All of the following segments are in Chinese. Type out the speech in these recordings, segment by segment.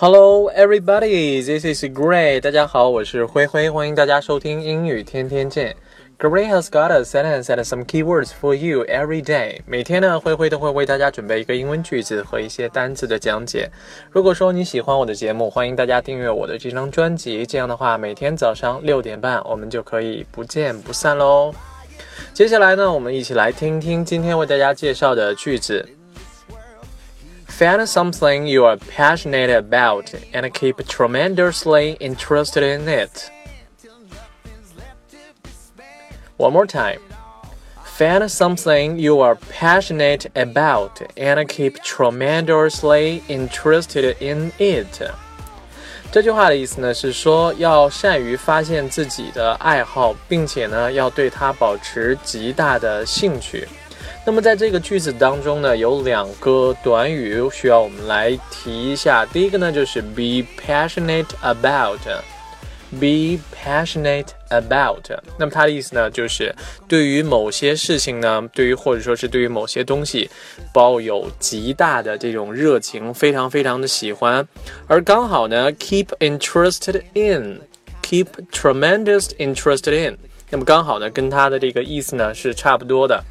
Hello, everybody. This is Gray. 大家好，我是灰灰，欢迎大家收听英语天天见。Gray has got a sentence and some keywords for you every day. 每天呢，灰灰都会为大家准备一个英文句子和一些单词的讲解。如果说你喜欢我的节目，欢迎大家订阅我的这张专辑。这样的话，每天早上六点半，我们就可以不见不散喽。接下来呢，我们一起来听听今天为大家介绍的句子。Find something you are passionate about and keep tremendously interested in it. One more time. Find something you are passionate about and keep tremendously interested in it. 这句话的意思呢是说，要善于发现自己的爱好，并且呢要对它保持极大的兴趣。 那么在这个句子当中呢，有两个短语需要我们来提一下。第一个呢就是 be passionate about。Be passionate about，那么它的意思呢，就是对于某些事情呢，对于或者说是对于某些东西，抱有极大的这种热情，非常非常的喜欢。而刚好呢，keep interested in，keep tremendous interested in，那么刚好呢，跟它的这个意思呢是差不多的，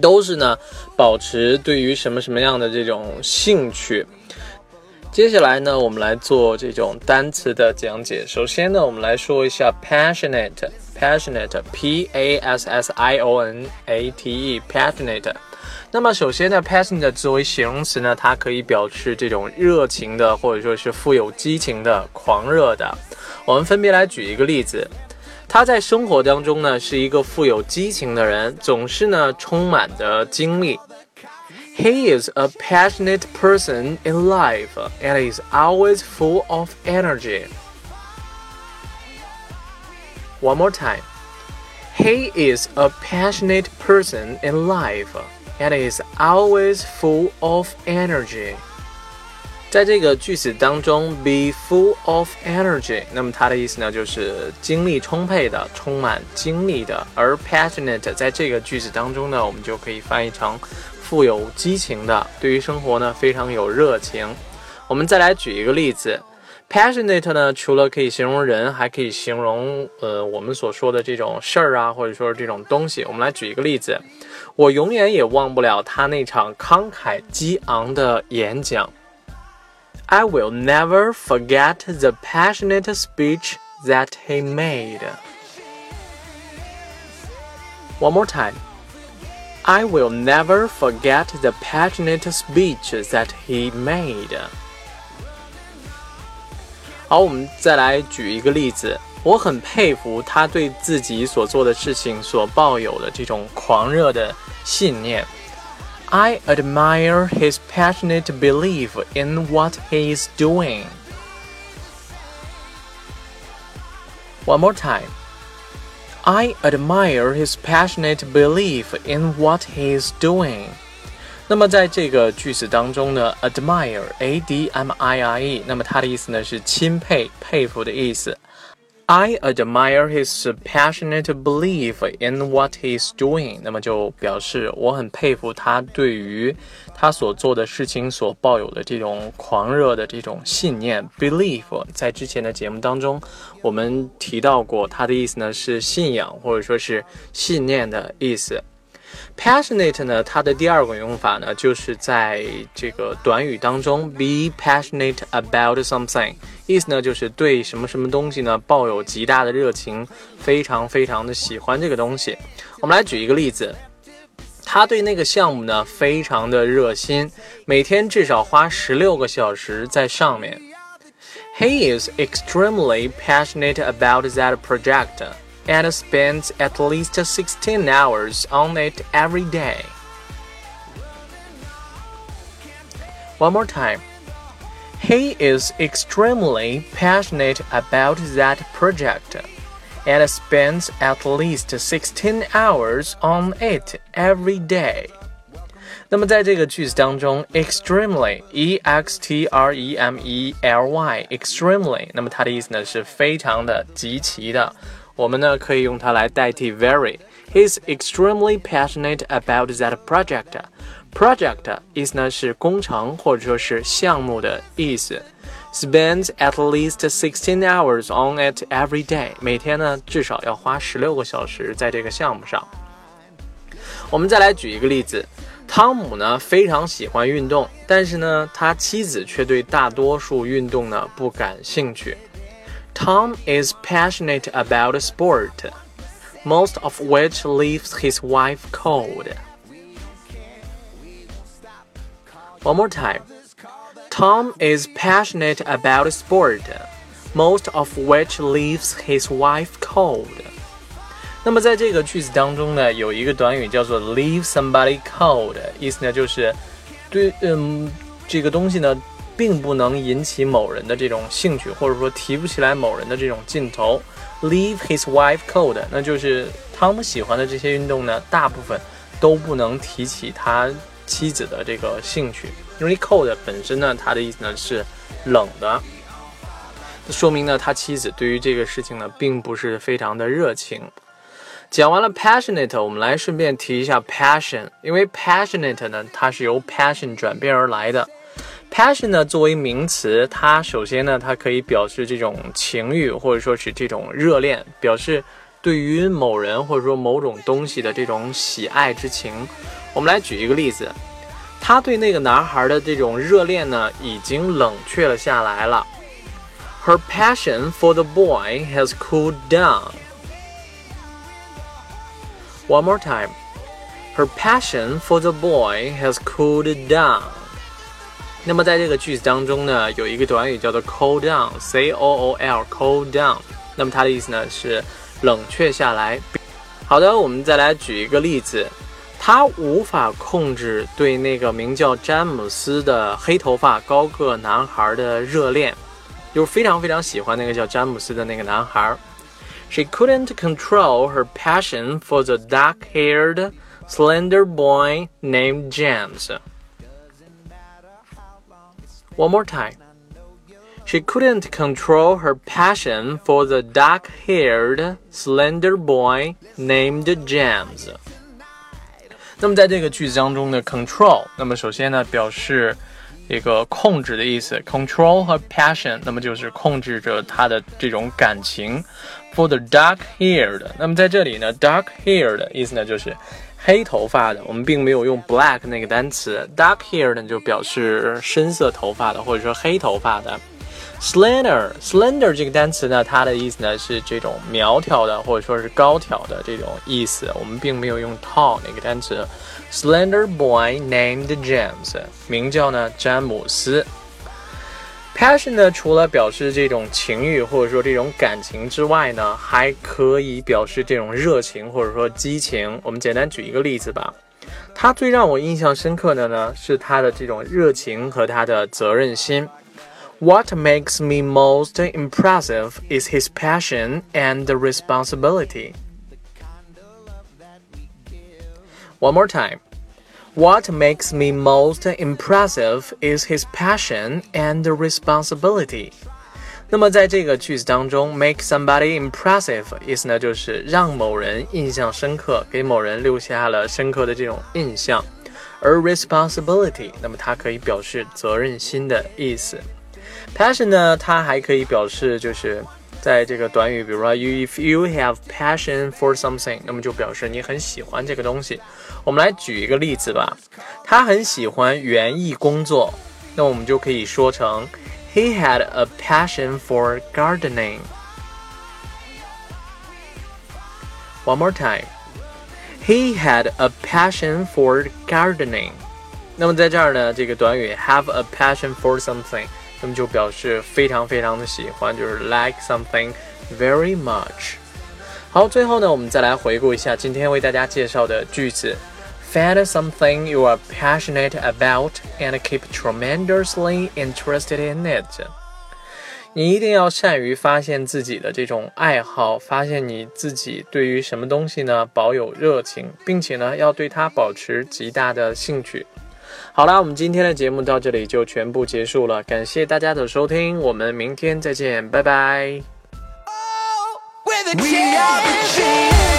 都是呢保持对于什么什么样的这种兴趣。接下来呢，我们来做这种单词的讲解。首先呢，我们来说一下 passionate，passionate，p a s s i o n a t e，passionate。那么首先呢，passionate 作为形容词呢，它可以表示这种热情的，或者说是富有激情的、狂热的。我们分别来举一个例子。他在生活当中呢，是一个富有激情的人，总是呢充满着精力。He is a passionate person in life and is always full of energy. One more time. He is a passionate person in life and is always full of energy. 在这个句子当中，be full of energy，那么它的意思呢，就是精力充沛的，充满精力的。而 passionate 在这个句子当中呢，我们就可以翻译成富有激情的，对于生活呢非常有热情。我们再来举一个例子，passionate 呢除了可以形容人，还可以形容呃我们所说的这种事儿啊，或者说是这种东西。我们来举一个例子，我永远也忘不了他那场慷慨激昂的演讲。I will never forget the passionate speech that he made. One more time. I will never forget the passionate speech that he made. 好，我们再来举一个例子。我很佩服他对自己所做的事情所抱有的这种狂热的信念。 I admire his passionate belief in what he is doing. One more time. I admire his passionate belief in what he is doing。那么在这个句子当中呢，admire，a d m i r e，那么它的意思呢是钦佩、佩服的意思。 I admire his passionate belief in what he's doing。那么就表示我很佩服他对于他所做的事情所抱有的这种狂热的这种信念。Belief 在之前的节目当中我们提到过，它的意思呢是信仰或者说是信念的意思。Passionate 呢，它的第二个用法呢，就是在这个短语当中，be passionate about something，意思呢就是对什么什么东西呢抱有极大的热情，非常非常的喜欢这个东西。我们来举一个例子，他对那个项目呢非常的热心，每天至少花十六个小时在上面。He is extremely passionate about that project. and spends at least 16 hours on it every day. One more time. He is extremely passionate about that project and spends at least 16 hours on it every day. 那么在这个句子当中，extremely e x t r e m e l y extremely，那么它的意思呢是非常的、极其的。 我们呢可以用它来代替 very。He's extremely passionate about that project. Project 意思呢是工程或者说是项目的意思。spends at least sixteen hours on it every day。每天呢至少要花十六个小时在这个项目上。我们再来举一个例子，汤姆呢非常喜欢运动，但是呢他妻子却对大多数运动呢不感兴趣。Tom is passionate about sport, most of which leaves his wife cold. One more time. Tom is passionate about sport, most of which leaves his wife cold. 那么在这个句子当中呢，有一个短语叫做 leave somebody cold，意思呢就是对，嗯，这个东西呢 并不能引起某人的这种兴趣，或者说提不起来某人的这种劲头。leave his wife cold，那就是汤姆喜欢的这些运动呢，大部分都不能提起他。妻子的这个兴趣，因为 cold 本身呢，它的意思呢是冷的，说明呢他妻子对于这个事情呢并不是非常的热情。讲完了 passionate，我们来顺便提一下 passion，因为 passionate 呢它是由 passion 转变而来的。Passion 呢作为名词，它首先呢它可以表示这种情欲或者说是这种热恋，表示对于某人或者说某种东西的这种喜爱之情。我们来举一个例子，他对那个男孩的这种热恋呢，已经冷却了下来了。Her passion for the boy has cooled down. One more time. Her passion for the boy has cooled down. 那么在这个句子当中呢，有一个短语叫做 cool down，c o o l，cool down。那么它的意思呢是冷却下来。好的，我们再来举一个例子。他无法控制对那个名叫詹姆斯的黑头发高个男孩的热恋，就是非常非常喜欢那个叫詹姆斯的那个男孩。She couldn't control her passion for the dark-haired, slender boy named James. One more time. She couldn't control her passion for the dark-haired, slender boy named James. 那么在这个句子当中呢，control，那么首先呢表示 一个控制的意思，control 和 passion，那么就是控制着他的这种感情。For the dark-haired，那么在这里呢，dark-haired 的意思呢就是黑头发的，我们并没有用 black 那个单词，dark-haired 呢就表示深色头发的，或者说黑头发的。Slender，slender 这个单词呢，它的意思呢是这种苗条的，或者说是高挑的这种意思。我们并没有用 tall 那个单词。Slender boy named James，名叫呢詹姆斯。Passion 呢，除了表示这种情欲或者说这种感情之外呢，还可以表示这种热情或者说激情。我们简单举一个例子吧。他最让我印象深刻的呢，是他的这种热情和他的责任心。What makes me most impressive is his passion and responsibility. One more time. What makes me most impressive is his passion and responsibility. 那么在这个句子当中，make somebody impressive 意思呢就是让某人印象深刻，给某人留下了深刻的这种印象。而 responsibility，那么它可以表示责任心的意思。 Passion 呢，它还可以表示就是在这个短语，比如说 you if you have passion for something，那么就表示你很喜欢这个东西。我们来举一个例子吧，他很喜欢园艺工作，那我们就可以说成 He had a passion for gardening. One more time. He had a passion for gardening. 那么在这儿呢，这个短语 have a passion for something。 那么就表示非常非常的喜欢，就是 like something very much。好，最后呢，我们再来回顾一下今天为大家介绍的句子：Find something you are passionate about and keep tremendously interested in it。你一定要善于发现自己的这种爱好，发现你自己对于什么东西呢保有热情，并且呢要对它保持极大的兴趣。好了，我们今天的节目到这里就全部结束了，感谢大家的收听，我们明天再见，拜拜。We are